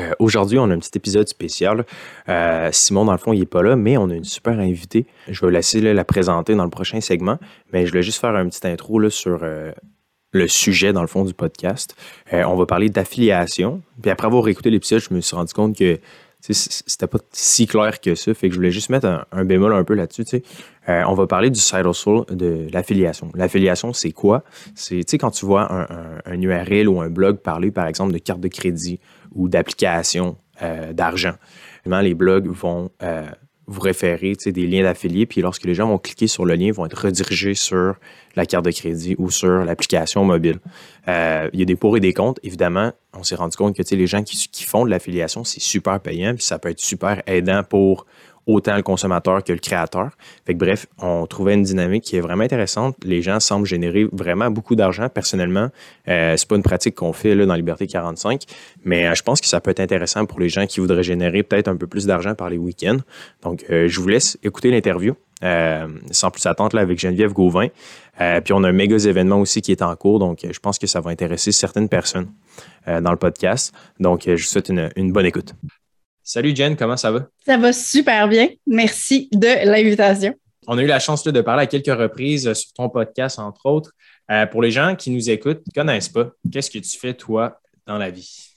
Euh, aujourd'hui, on a un petit épisode spécial. Euh, Simon, dans le fond, il n'est pas là, mais on a une super invitée. Je vais laisser la présenter dans le prochain segment, mais je voulais juste faire un petit intro sur euh, le sujet, dans le fond, du podcast. on va parler d'affiliation. Puis après avoir écouté l'épisode, je me suis rendu compte que c'était pas si clair que ça. Fait que je voulais juste mettre un, bémol un peu là-dessus. On va parler du side hustle de l'affiliation. L'affiliation, c'est quoi? C'est quand tu vois un, URL ou un blog parler, par exemple, de carte de crédit ou d'application euh, d'argent. Les blogs vont euh, vous référer des liens d'affiliés, puis lorsque les gens vont cliquer sur le lien, ils vont être redirigés sur la carte de crédit ou sur l'application mobile. Euh, il y a des pour et des contre. Évidemment, on s'est rendu compte que les gens qui font de l'affiliation, c'est super payant, puis ça peut être super aidant pour autant le consommateur que le créateur. Fait que, bref, on trouvait une dynamique qui est vraiment intéressante. Les gens semblent générer vraiment beaucoup d'argent. Personnellement, euh, c'est pas une pratique qu'on fait là, dans Liberté 45, mais euh, je pense que ça peut être intéressant pour les gens qui voudraient générer peut-être un peu plus d'argent par les week-ends. Donc, euh, je vous laisse écouter l'interview. Euh, sans plus attendre là, avec Geneviève Gauvin. puis on a un méga événement aussi qui est en cours, donc je pense que ça va intéresser certaines personnes dans le podcast. Donc je vous souhaite une bonne écoute. Salut Jen, comment ça va? Ça va super bien. Merci de l'invitation. On a eu la chance de parler à quelques reprises euh, sur ton podcast, entre autres. Euh, pour les gens qui nous écoutent, ne connaissent pas, qu'est-ce que tu fais, toi, dans la vie?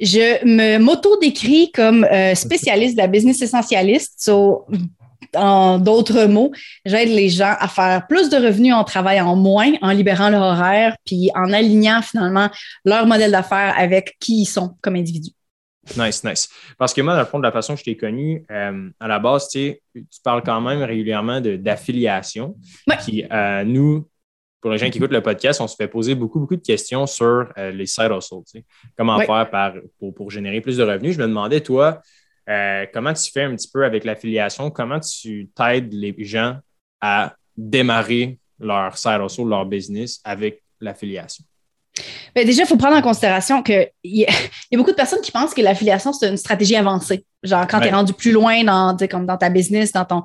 Je me m'auto-décris comme euh, spécialiste de la business essentialiste. en d'autres mots, j'aide les gens à faire plus de revenus en travaillant moins, en libérant leur horaire, puis en alignant finalement leur modèle d'affaires avec qui ils sont comme individus. Nice, nice. Parce que moi, dans le fond, de la façon que je t'ai connu, euh, à la base, tu parles quand même régulièrement d'affiliation. Euh, nous, pour les gens qui écoutent le podcast, on se fait poser beaucoup, beaucoup de questions sur euh, les side hustles. Comment faire pour, générer plus de revenus. Je me demandais, toi, comment tu fais un petit peu avec l'affiliation? Comment tu t'aides les gens à démarrer leur side hustle, leur business avec l'affiliation? Ben, déjà, il faut prendre en considération qu'il y, a beaucoup de personnes qui pensent que l'affiliation, c'est une stratégie avancée. Genre, quand tu es rendu plus loin dans, comme dans ta business, dans ton.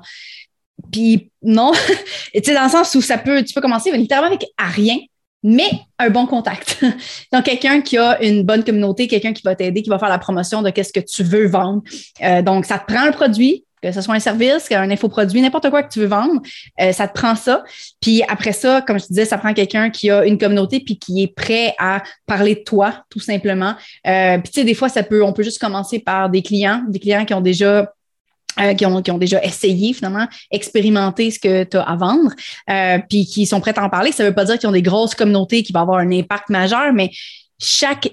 Puis non, tu sais, dans le sens où ça peut, tu peux commencer littéralement avec à rien, mais un bon contact. Donc, quelqu'un qui a une bonne communauté, quelqu'un qui va t'aider, qui va faire la promotion de qu'est-ce que tu veux vendre. Euh, donc, ça te prend le produit, que ce soit un service, un infoproduit, n'importe quoi que tu veux vendre, euh, ça te prend ça. Puis après ça, comme je te disais, ça prend quelqu'un qui a une communauté puis qui est prêt à parler de toi, tout simplement. Euh, puis tu sais, des fois, ça peut, on peut juste commencer par des clients, des clients qui ont déjà euh, qui, ont, qui ont déjà essayé finalement, expérimenter ce que tu as à vendre, puis qui sont prêts à en parler. Ça ne veut pas dire qu'ils ont des grosses communautés qui vont avoir un impact majeur, mais chaque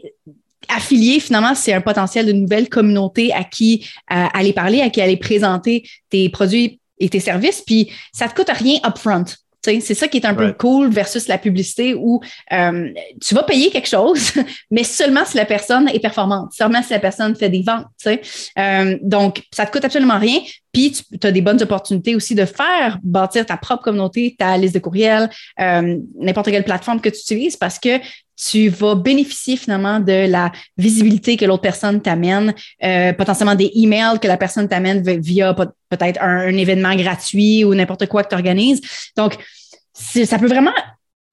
affilié, finalement, c'est un potentiel de nouvelle communauté à qui euh, aller parler, à qui aller présenter tes produits et tes services. Puis ça ne te coûte rien upfront. C'est ça qui est un peu cool versus la publicité où euh, tu vas payer quelque chose, mais seulement si la personne est performante, seulement si la personne fait des ventes. Euh, donc, ça ne te coûte absolument rien. Puis, tu as des bonnes opportunités aussi de faire bâtir ta propre communauté, ta liste de courriels, n'importe quelle plateforme que tu utilises parce que tu vas bénéficier finalement de la visibilité que l'autre personne t'amène, euh, potentiellement des emails que la personne t'amène via peut-être un, événement gratuit ou n'importe quoi que tu organises. Donc, ça peut vraiment,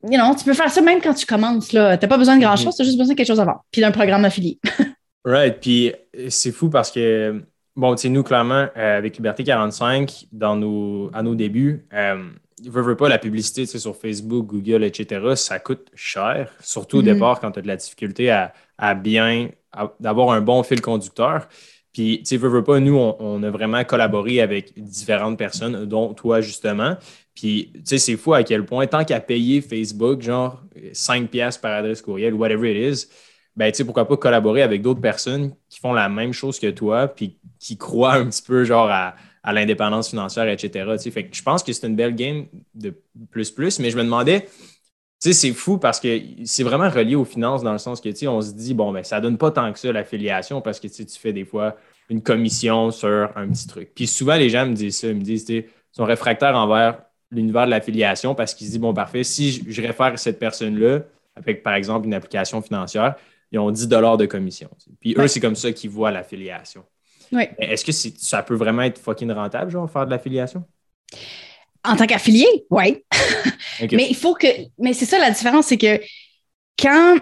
you know, tu peux faire ça même quand tu commences. Tu n'as pas besoin de grand-chose, tu as juste besoin de quelque chose avant, puis d'un programme affilié. right, puis c'est fou parce que, bon, tu sais, nous, clairement, euh, avec Liberté 45, dans nos, à nos débuts, euh, veux, veux pas, la publicité sur Facebook, Google, etc., ça coûte cher, surtout au mm-hmm. départ quand tu as de la difficulté à, bien, d'avoir un bon fil conducteur. Puis, tu veux, veux pas, nous, on, a vraiment collaboré avec différentes personnes, dont toi, justement. Puis, tu sais, c'est fou à quel point, tant qu'à payer Facebook, genre 5 pièces par adresse courriel, whatever it is, ben, tu sais, pourquoi pas collaborer avec d'autres personnes qui font la même chose que toi, puis qui croient un petit peu, genre, à, à l'indépendance financière, etc. Fait que je pense que c'est une belle game de plus-plus, mais je me demandais, tu sais, c'est fou parce que c'est vraiment relié aux finances dans le sens que, on se dit, bon, ben, ça donne pas tant que ça l'affiliation parce que, tu fais des fois une commission sur un petit truc. Puis souvent, les gens me disent ça, ils me disent, tu sont réfractaires envers l'univers de l'affiliation parce qu'ils se disent, bon, parfait, si je réfère cette personne-là avec, par exemple, une application financière, ils ont 10 de commission. Puis eux, c'est comme ça qu'ils voient l'affiliation. Est-ce que ça peut vraiment être fucking rentable, genre, faire de l'affiliation? En tant qu'affilié, oui. mais il faut que. Mais c'est ça la différence, c'est que quand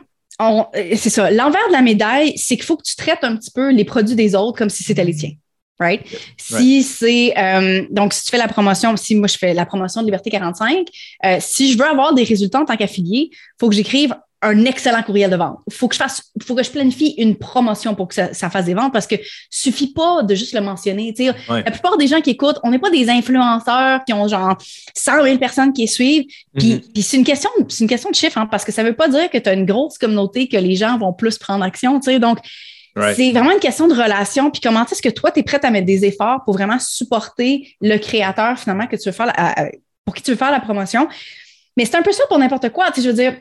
c'est ça. L'envers de la médaille, c'est qu'il faut que tu traites un petit peu les produits des autres comme si c'était les tiens. Right? Si c'est euh, donc si tu fais la promotion, si moi je fais la promotion de Liberté 45, euh, si je veux avoir des résultats en tant qu'affilié, il faut que j'écrive un excellent courriel de vente. Il faut que je fasse, faut que je planifie une promotion pour que ça, fasse des ventes parce que suffit pas de juste le mentionner. La plupart des gens qui écoutent, on n'est pas des influenceurs qui ont genre 100 000 personnes qui suivent. Puis, mm-hmm. c'est une question, c'est une question de chiffre, hein, parce que ça veut pas dire que tu as une grosse communauté que les gens vont plus prendre action. Donc, c'est vraiment une question de relation. Puis comment est-ce que toi, tu es prête à mettre des efforts pour vraiment supporter le créateur finalement que tu veux faire, pour qui tu veux faire la promotion? Mais c'est un peu ça pour n'importe quoi. Je veux dire,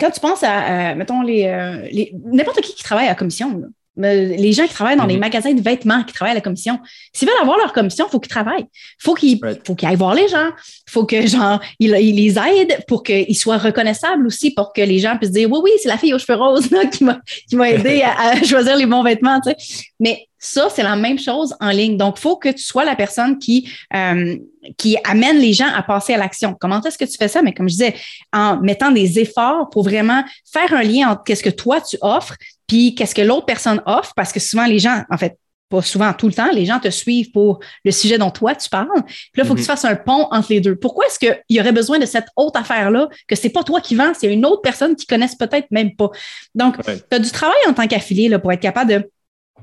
quand tu penses à, euh, mettons, euh, les, n'importe qui qui travaille à commission, les gens qui travaillent dans les mhm. magasins de vêtements, qui travaillent à la commission, s'ils veulent avoir leur commission, il faut qu'ils travaillent. Faut qu'ils, faut qu'ils aillent voir les gens. faut que, genre, ils, les aident pour qu'ils soient reconnaissables aussi, pour que les gens puissent dire, oui, oui, c'est la fille aux cheveux roses qui m'a, qui m'a aidé à, choisir les bons vêtements, tu sais. Mais ça, c'est la même chose en ligne. Donc, il faut que tu sois la personne qui, euh, qui amène les gens à passer à l'action. Comment est-ce que tu fais ça? Mais comme je disais, en mettant des efforts pour vraiment faire un lien entre qu'est-ce que toi tu offres puis qu'est-ce que l'autre personne offre, parce que souvent les gens, en fait, pas souvent, tout le temps, les gens te suivent pour le sujet dont toi tu parles. Puis là, il faut que tu mhm. fasses un pont entre les deux. Pourquoi est-ce qu'il y aurait besoin de cette autre affaire-là, que c'est pas toi qui vends, c'est une autre personne qui connaissent peut-être même pas? Donc, tu as du travail en tant qu'affilié pour être capable de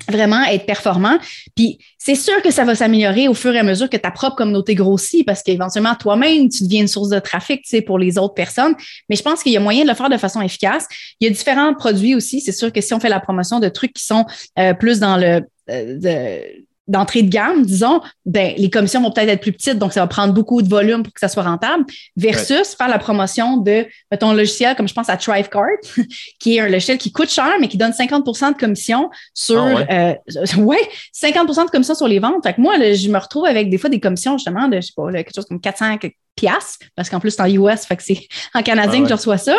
vraiment être performant. Puis c'est sûr que ça va s'améliorer au fur et à mesure que ta propre communauté grossit parce qu'éventuellement toi-même, tu deviens une source de trafic tu sais, pour les autres personnes. Mais je pense qu'il y a moyen de le faire de façon efficace. Il y a différents produits aussi. C'est sûr que si on fait la promotion de trucs qui sont euh, plus dans le euh, de, d'entrée de gamme, disons, ben, les commissions vont peut-être être plus petites, donc ça va prendre beaucoup de volume pour que ça soit rentable, versus faire la promotion de ton logiciel, comme je pense à Thrivecart, qui est un logiciel qui coûte cher, mais qui donne 50% de commission sur, ah ouais? 50% euh, de commission sur les ventes. Fait que moi, je me retrouve avec des fois des commissions, justement, de, je sais pas, quelque chose comme 400 piastres, parce qu'en plus, c'est en US, fait que c'est en canadien ah que je reçois ça.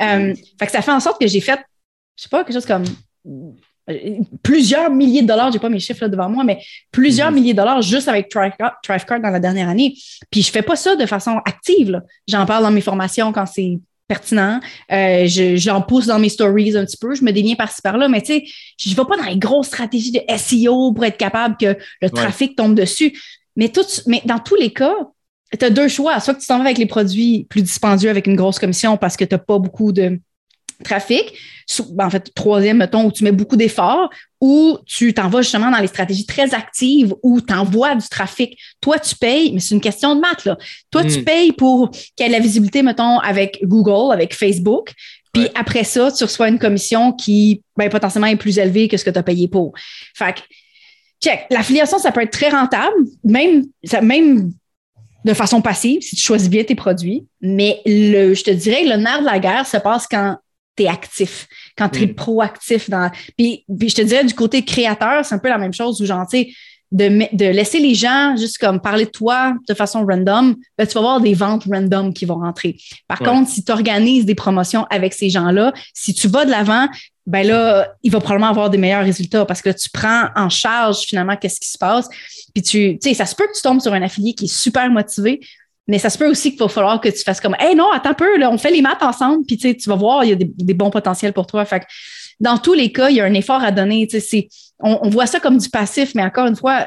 Euh, fait que ça fait en sorte que j'ai fait, je sais pas, quelque chose comme plusieurs milliers de dollars, j'ai pas mes chiffres là devant moi, mais plusieurs mhm. milliers de dollars juste avec Thrivecart dans la dernière année. Puis je fais pas ça de façon active. J'en parle dans mes formations quand c'est pertinent. Euh, j'en pousse dans mes stories un petit peu. Je me déviens par-ci par-là, mais tu sais, je ne vais pas dans les grosses stratégies de SEO pour être capable que le trafic tombe dessus. Mais, tout, mais dans tous les cas, tu as deux choix. Soit que tu t'en vas avec les produits plus dispendieux avec une grosse commission parce que tu n'as pas beaucoup de trafic, ben, en fait, troisième, mettons, où tu mets beaucoup d'efforts, ou tu t'en vas justement dans les stratégies très actives où tu envoies du trafic. Toi, tu payes, mais c'est une question de maths, là. Toi, tu hmm. payes pour qu'il y ait la visibilité, mettons, avec Google, avec Facebook. Puis après ça, tu reçois une commission qui, ben, potentiellement est plus élevée que ce que tu as payé pour. Fait que, check. L'affiliation, ça peut être très rentable, même, même de façon passive, si tu choisis bien tes produits. Mais le, je te dirais que le nerf de la guerre se passe quand tu es actif, quand tu es mm. proactif. Dans... Puis, je te dirais, du côté créateur, c'est un peu la même chose où, genre, tu sais, de, de, laisser les gens juste comme parler de toi de façon random, ben, tu vas avoir des ventes random qui vont rentrer. Par contre, si tu organises des promotions avec ces gens-là, si tu vas de l'avant, ben là, il va probablement avoir des meilleurs résultats parce que tu prends en charge finalement qu'est-ce qui se passe. Puis tu, tu sais, ça se peut que tu tombes sur un affilié qui est super motivé, mais ça se peut aussi qu'il va falloir que tu fasses comme, hey, non, attends un peu, là, on fait les maths ensemble, puis tu vas voir, il y a des, bons potentiels pour toi. Fait dans tous les cas, il y a un effort à donner. On, on voit ça comme du passif, mais encore une fois,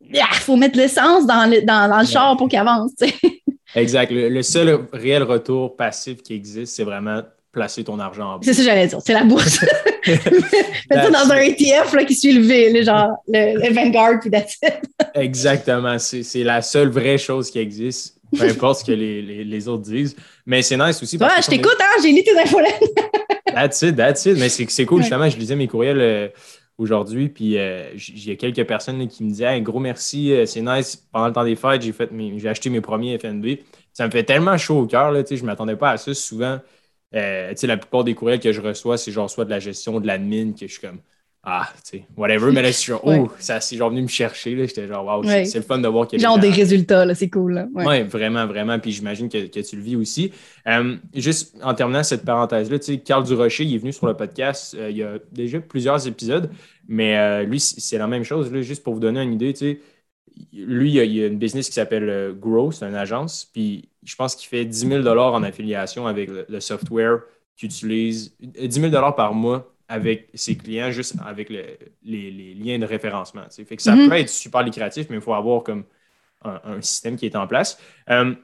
il faut mettre l'essence dans le, dans, le char pour qu'il avance. Exact. Le, seul réel retour passif qui existe, c'est vraiment placer ton argent en bourse. C'est ça que j'allais dire. C'est la bourse. Mets ça dans un ETF là, qui suit le, genre, le, Vanguard, puis that's Exactement. C'est la seule vraie chose qui existe peu importe ce que les, les, autres disent. Mais c'est nice aussi. Parce ouais, je t'écoute, hein, j'ai lu tes infos That's it, that's it. Mais c'est cool, justement, je lisais mes courriels euh, aujourd'hui, puis euh, il y a quelques personnes qui me disaient un gros merci, euh, c'est nice. Pendant le temps des fêtes, j'ai fait j'ai acheté mes premiers FNB. Ça me fait tellement chaud au cœur, je ne m'attendais pas à ça. Souvent, la plupart des courriels que je reçois, c'est genre soit de la gestion de l'admin que je suis comme ah, tu sais, whatever. Mais là, c'est genre, oh, ça, c'est genre venu me chercher. J'étais genre, wow, c'est le fun de voir qu'il y a Genre des résultats, là, c'est cool. Oui, ouais, vraiment, vraiment. Puis j'imagine que, que, tu le vis aussi. Euh, juste en terminant cette parenthèse-là, tu sais, Carl Durocher, il est venu sur le podcast euh, il y a déjà plusieurs épisodes, mais euh, lui, c'est la même chose. Là, juste pour vous donner une idée, tu sais, lui, il y a, une business qui s'appelle Grow, c'est une agence. Puis je pense qu'il fait 10 000 en affiliation avec le software qui utilise 10 000 par mois avec ses clients, juste avec les, liens de référencement. Fait que ça mm-hmm. peut être super lucratif, mais il faut avoir comme un, système qui est en place. Euh,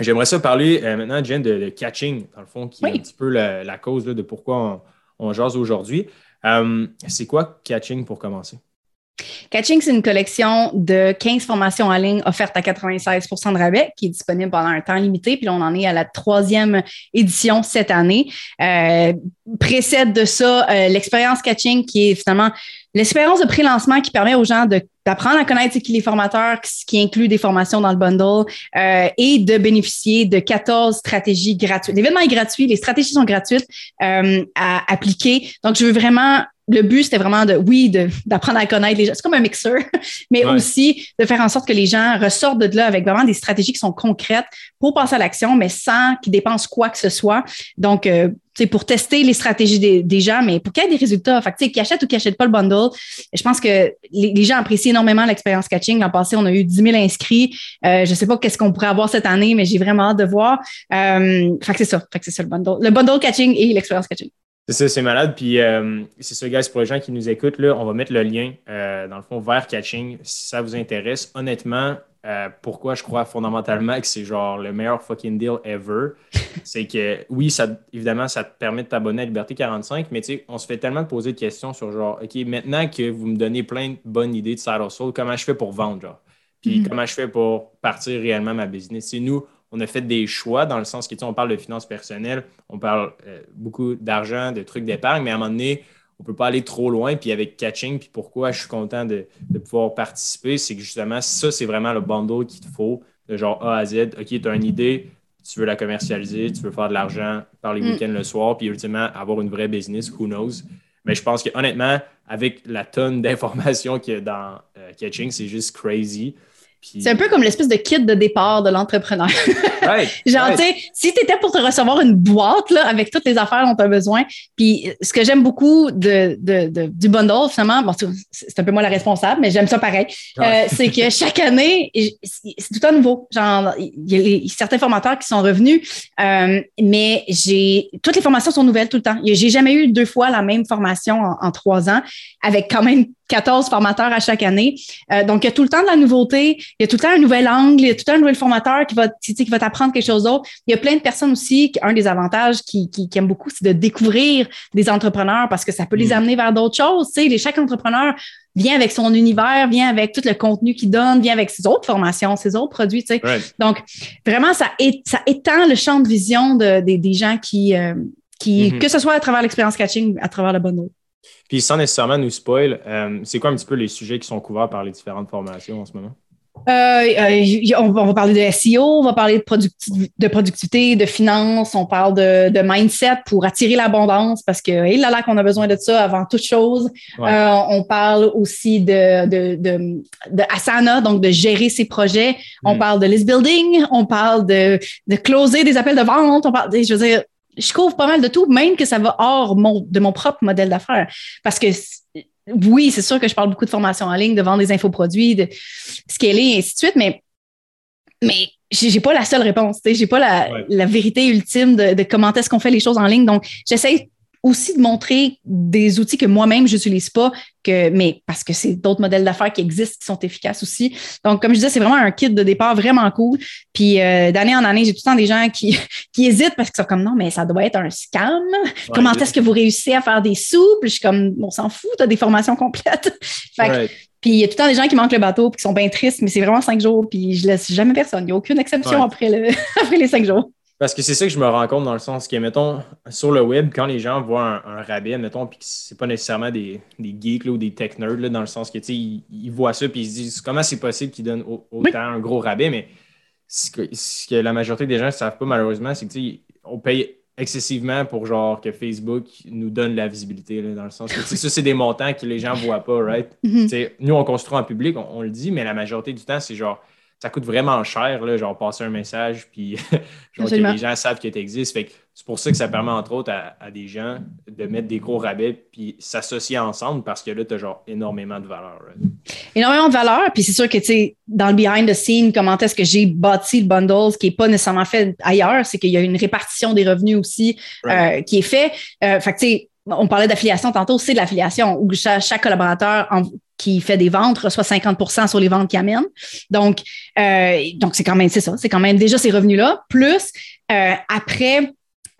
j'aimerais ça parler euh, maintenant, Jen, de, catching, dans le fond, qui est un petit peu la, cause de pourquoi on, on jase aujourd'hui. Euh, c'est quoi catching pour commencer? Catching, c'est une collection de 15 formations en ligne offertes à 96% de rabais qui est disponible pendant un temps limité. Puis là, on en est à la troisième édition cette année. Euh, précède de ça euh, l'expérience Catching qui est finalement l'expérience de pré-lancement qui permet aux gens d'apprendre à connaître qui les formateurs, qui inclut des formations dans le bundle euh, et de bénéficier de 14 stratégies gratuites. L'événement est gratuit, les stratégies sont gratuites à appliquer. Donc, je veux vraiment le but, c'était vraiment de, oui, d'apprendre à connaître les gens. C'est comme un mixeur, mais aussi de faire en sorte que les gens ressortent de là avec vraiment des stratégies qui sont concrètes pour passer à l'action, mais sans qu'ils dépensent quoi que ce soit. Donc, c'est euh, pour tester les stratégies des, gens, mais pour qu'il y ait des résultats. Fait qu'ils achètent ou qu'ils n'achètent pas le bundle, je pense que les, gens apprécient énormément l'expérience catching. L'an passé, on a eu 10 000 inscrits. Euh, je ne sais pas qu'est-ce qu'on pourrait avoir cette année, mais j'ai vraiment hâte de voir. Euh, fait que c'est ça. Fait que c'est ça le bundle. Le bundle catching et l'expérience catching. C'est ça, c'est malade. Puis euh, c'est ça, guys, pour les gens qui nous écoutent, là, on va mettre le lien, euh, dans le fond, vers Catching, si ça vous intéresse. Honnêtement, euh, pourquoi je crois fondamentalement que c'est genre le meilleur fucking deal ever, c'est que oui, ça, évidemment, ça te permet de t'abonner à Liberté 45, mais tu sais, on se fait tellement poser de questions sur genre, OK, maintenant que vous me donnez plein de bonnes idées de side hustle, comment je fais pour vendre, genre? Puis mm-hmm. comment je fais pour partir réellement ma business? C'est nous, on a fait des choix dans le sens que, tu on parle de finances personnelles, on parle euh, beaucoup d'argent, de trucs d'épargne, mais à un moment donné, on ne peut pas aller trop loin. Puis avec catching, puis pourquoi je suis content de, pouvoir participer, c'est que justement, ça, c'est vraiment le bundle qu'il te faut, de genre A à Z. OK, tu as une idée, tu veux la commercialiser, tu veux faire de l'argent par les mm. week-ends le soir, puis ultimement avoir une vraie business, who knows? Mais je pense que honnêtement, avec la tonne d'informations qu'il y a dans euh, Catching, c'est juste crazy. C'est un peu comme l'espèce de kit de départ de l'entrepreneur. Genre, tu sais, si tu étais pour te recevoir une boîte là, avec toutes les affaires dont tu as besoin, puis ce que j'aime beaucoup de, de, du bundle, finalement, bon, c'est un peu moi la responsable, mais j'aime ça pareil, euh, c'est que chaque année, c'est tout à nouveau. Genre, il y a certains formateurs qui sont revenus, euh, mais j'ai toutes les formations sont nouvelles tout le temps. J'ai jamais eu deux fois la même formation en, en trois ans, avec quand même 14 formateurs à chaque année. Euh, donc, il y a tout le temps de la nouveauté, il y a tout le temps un nouvel angle, il y a tout le temps un nouvel formateur qui va, qui va t'apprendre quelque chose d'autre. Il y a plein de personnes aussi, un des avantages qui, qui, aiment beaucoup, c'est de découvrir des entrepreneurs parce que ça peut les mm. amener vers d'autres choses. Tu sais, chaque entrepreneur vient avec son univers, vient avec tout le contenu qu'il donne, vient avec ses autres formations, ses autres produits. Tu sais. Donc, vraiment, ça, ça étend le champ de vision de, des gens qui, euh, qui mm-hmm. que ce soit à travers l'expérience catching, à travers le bonheur. Puis sans nécessairement nous spoil, euh, c'est quoi un petit peu les sujets qui sont couverts par les différentes formations en ce moment? Euh, euh, on, va parler de SEO, on va parler de, productivité, de finances, on parle de, mindset pour attirer l'abondance parce que il là là qu'on a besoin de ça avant toute chose. on parle aussi de, de, Asana, donc de gérer ses projets. On mm. parle de list building, on parle de, de closer des appels de vente. On parle, je veux dire, je couvre pas mal de tout, même que ça va hors de mon propre modèle d'affaires. Parce que oui, c'est sûr que je parle beaucoup de formation en ligne, de vendre des infoproduits, de scaler et ainsi de suite, mais, mais j'ai pas la seule réponse. J'ai pas la, vérité ultime de, de comment est-ce qu'on fait les choses en ligne. Donc, j'essaie aussi de montrer des outils que moi-même je n'utilise pas, que, mais parce que c'est d'autres modèles d'affaires qui existent, qui sont efficaces aussi. Donc, comme je disais, c'est vraiment un kit de départ vraiment cool. Puis euh, d'année en année, j'ai tout le temps des gens qui, qui hésitent parce qu'ils sont comme non, mais ça doit être un scam. Comment est-ce que vous réussissez à faire des sous? Puis je suis comme on s'en fout, tu as des formations complètes. Puis il y a tout le temps des gens qui manquent le bateau puis qui sont bien tristes, mais c'est vraiment cinq jours, puis je laisse jamais personne. Il n'y a aucune exception après, le, après les cinq jours. Parce que c'est ça que je me rends compte dans le sens que, mettons, sur le web, quand les gens voient un, rabais, mettons, puis que c'est pas nécessairement des, des geeks ou des tech nerds, dans le sens que, tu sais, ils, voient ça puis ils se disent comment c'est possible qu'ils donnent autant un gros rabais, mais ce que, la majorité des gens ne savent pas, malheureusement, c'est que, tu sais, on paye excessivement pour, genre, que Facebook nous donne la visibilité, dans le sens que, ça, c'est des montants que les gens voient pas, right? Mm-hmm. Nous, on construit en public, on, le dit, mais la majorité du temps, c'est genre ça coûte vraiment cher, là, genre passer un message, puis genre que les gens savent que tu existes. Fait c'est pour ça que ça permet, entre autres, à, des gens de mettre des gros rabais, puis s'associer ensemble parce que là, tu as genre énormément de valeur. Énormément de valeur, puis c'est sûr que, tu sais, dans le behind the scene, comment est-ce que j'ai bâti le bundle, ce qui n'est pas nécessairement fait ailleurs, c'est qu'il y a une répartition des revenus aussi euh, qui est fait. Euh, fait que, tu sais, on parlait d'affiliation tantôt, c'est de l'affiliation où chaque, collaborateur qui fait des ventes reçoit 50% sur les ventes qu'il amène. Donc, euh, donc c'est quand même, c'est ça, c'est quand même déjà ces revenus-là. Plus, euh, après,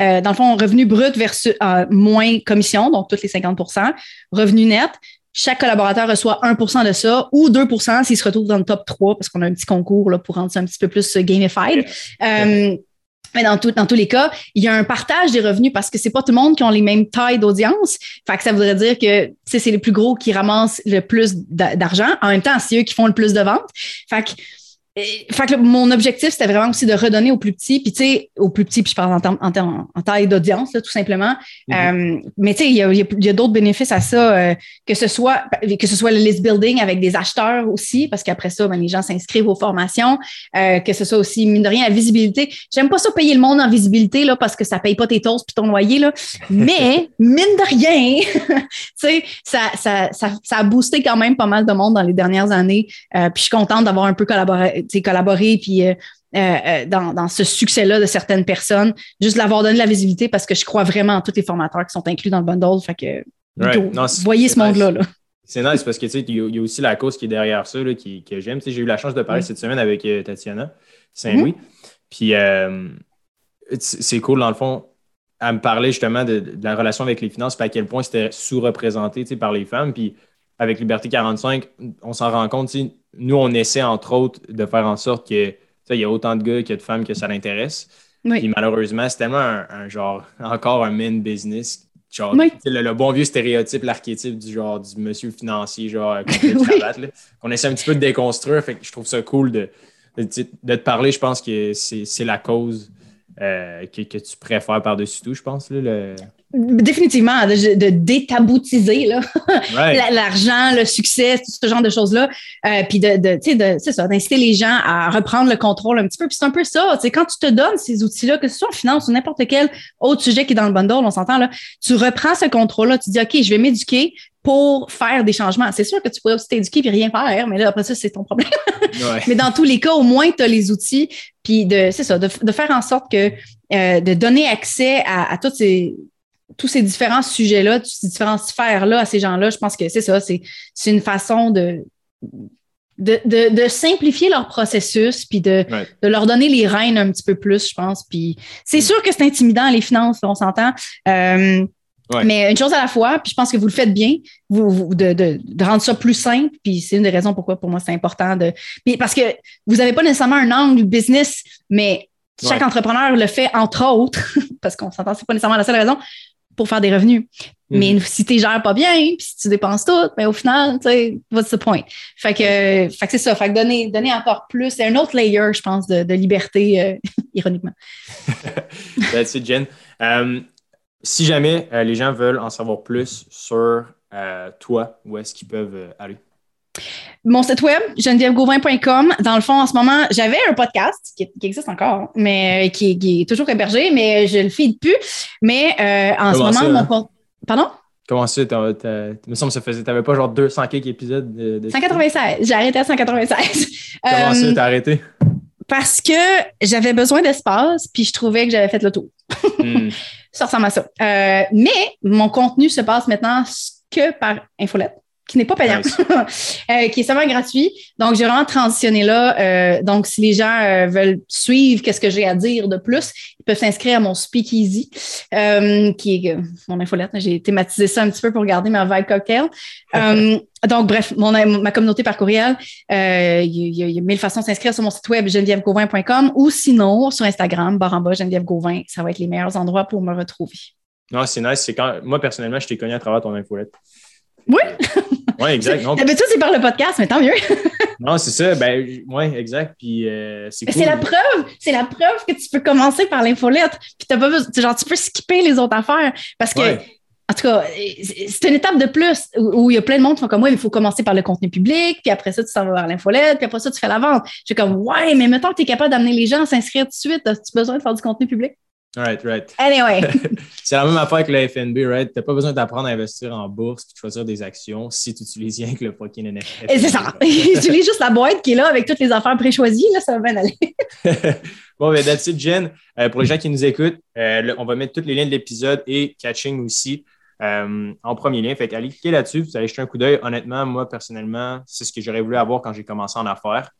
euh, dans le fond, revenu brut versus moins commission, donc tous les 50% revenu net. Chaque collaborateur reçoit 1% de ça ou 2% s'il se retrouve dans le top 3 parce qu'on a un petit concours là, pour rendre ça un petit peu plus gamified. Mais dans, tout, dans tous les cas, il y a un partage des revenus parce que c'est pas tout le monde qui ont les mêmes tailles d'audience. Fait que ça voudrait dire que c'est les plus gros qui ramassent le plus d'argent. En même temps, c'est eux qui font le plus de ventes. Fait fait que mon objectif, c'était vraiment aussi de redonner aux plus petits, puis tu sais, aux plus petits, puis je parle en, en, en taille d'audience, tout simplement. Mm-hmm. euh, mais tu sais, il y a, y a d'autres bénéfices à ça, euh, que ce soit que ce soit le list building avec des acheteurs aussi, parce qu'après ça, ben, les gens s'inscrivent aux formations, euh, que ce soit aussi, mine de rien, la visibilité. J'aime pas ça payer le monde en visibilité, là, parce que ça paye pas tes toasts puis ton loyer, là. Mais, mine de rien, tu sais, ça, ça, ça, ça, a boosté quand même pas mal de monde dans les dernières années. Euh, puis je suis contente d'avoir un peu collaboré collaborer puis euh, euh, euh, dans, ce succès-là de certaines personnes, juste l'avoir donné de la visibilité parce que je crois vraiment en tous les formateurs qui sont inclus dans le bundle. Fait que voyez ce monde-là. C'est nice parce que tu sais, il y, a aussi la cause qui est derrière ça qui, que j'aime. J'ai eu la chance de parler cette semaine avec Tatiana Saint-Louis. Mm-hmm. Puis c'est cool, dans le fond, à me parler justement de, la relation avec les finances, puis à quel point c'était sous-représenté par les femmes. Puis avec Liberté 45, on s'en rend compte, nous, on essaie, entre autres, de faire en sorte que il y a autant de gars que de femmes que ça l'intéresse. Oui. malheureusement, c'est tellement un, genre, encore un main business. Genre, le, bon vieux stéréotype, l'archétype du genre du monsieur financier, genre, On essaie un petit peu de déconstruire. Fait que je trouve ça cool de, de, te parler. Je pense que c'est la cause euh, que, que, tu préfères par-dessus tout, je pense. Là, le... Définitivement, de, de détaboutiser l'argent, le succès, tout ce genre de choses-là. Euh, puis de, de, de c'est ça, d'inciter les gens à reprendre le contrôle un petit peu. Puis c'est un peu ça. Quand tu te donnes ces outils-là, que ce soit en finance ou n'importe quel autre sujet qui est dans le bundle, on s'entend là, tu reprends ce contrôle-là, tu dis OK, je vais m'éduquer pour faire des changements. C'est sûr que tu pourrais aussi t'éduquer et rien faire, mais là, après ça, c'est ton problème. mais dans tous les cas, au moins, tu as les outils. Puis de, c'est ça, de, de, faire en sorte que euh, de donner accès à, à toutes ces tous ces différents sujets-là, toutes ces différentes sphères-là à ces gens-là, je pense que c'est ça, c'est une façon de, de, simplifier leur processus, puis de, leur donner les rênes un petit peu plus, je pense. Puis c'est mm. sûr que c'est intimidant, les finances, on s'entend. Euh, mais une chose à la fois, puis je pense que vous le faites bien, vous, de, rendre ça plus simple, puis c'est une des raisons pourquoi pour moi c'est important de. parce que vous n'avez pas nécessairement un angle business, mais chaque entrepreneur le fait entre autres, parce qu'on s'entend, c'est pas nécessairement la seule raison, pour faire des revenus. Mais mhm. si tu gères pas bien, puis si tu dépenses tout, mais ben, au final, tu sais, what's the point? Fait que, fait que c'est ça. Fait que donner, donner encore plus, c'est un autre layer, je pense, de, liberté, euh, ironiquement. That's Jen. Um, si jamais euh, les gens veulent en savoir plus sur euh, toi, où est-ce qu'ils peuvent aller? Mon site web, genevièvegauvin.com. Dans le fond, en ce moment, j'avais un podcast qui, existe encore, mais euh, qui, est toujours hébergé, mais je le fais plus. Mais euh, en ce moment, mon Pardon? Comment ça? Il me semble que ça faisait. T'avais pas genre 200 quelques épisodes de, 196. J'ai arrêté à 196. Comment ça, euh, t'as arrêté? Parce que j'avais besoin d'espace, puis je trouvais que j'avais fait le tour. Hmm. ça ressemble à ça. mais mon contenu se passe maintenant que par infolette qui n'est pas payant, euh, qui est seulement gratuit. Donc, j'ai vraiment transitionné là. Euh, donc, si les gens euh, veulent suivre qu'est-ce que j'ai à dire de plus, ils peuvent s'inscrire à mon Speakeasy, qui est mon infolette. J'ai thématisé ça un petit peu pour garder ma vibe cocktail. donc, bref, mon, ma communauté par courriel, il y, a mille façons de s'inscrire sur mon site web genevièvegauvin.com ou sinon sur Instagram, baramba Geneviève Gauvin. Ça va être les meilleurs endroits pour me retrouver. Non, c'est nice. C'est quand moi, personnellement, je t'ai connu à travers ton infolette. Oui? Oui, exact. D'habitude, c'est par le podcast, mais tant mieux. non, c'est ça. Ben, oui, exact. Puis euh, c'est cool. C'est la preuve. C'est la preuve que tu peux commencer par l'infolette. Puis t'as pas besoin, genre, tu peux skipper les autres affaires. Parce que, en tout cas, c'est une étape de plus où, il y a plein de monde qui font comme moi, il faut commencer par le contenu public, puis après ça, tu s'en vas vers l'infolette, puis après ça, tu fais la vente. Je suis comme, ouais, mais mettons que tu es capable d'amener les gens à s'inscrire tout de suite, as-tu besoin de faire du contenu public? Right, right. Anyway. c'est la même affaire avec le FNB, right? T'as pas besoin d'apprendre à investir en bourse et de choisir des actions si tu utilises rien que le fucking NFT. C'est ça. Utilise juste la boîte qui est là avec toutes les affaires préchoisies, là, ça va bien aller. bon, ben, that's it, Jen. Euh, pour les gens qui nous écoutent, euh, on va mettre tous les liens de l'épisode et catching aussi euh, en premier lien. Fait allez cliquer là-dessus, vous allez jeter un coup d'œil. Honnêtement, moi, personnellement, c'est ce que j'aurais voulu avoir quand j'ai commencé en affaires.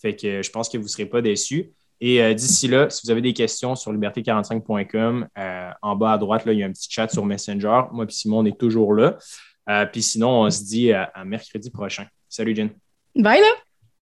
Fait que je pense que vous ne serez pas déçus. Et euh, d'ici là, si vous avez des questions sur liberté45.com, euh, en bas à droite, il y a un petit chat sur Messenger. Moi et Simon, on est toujours là. Euh, puis sinon, on se dit à mercredi prochain. Salut, Jen. Bye là!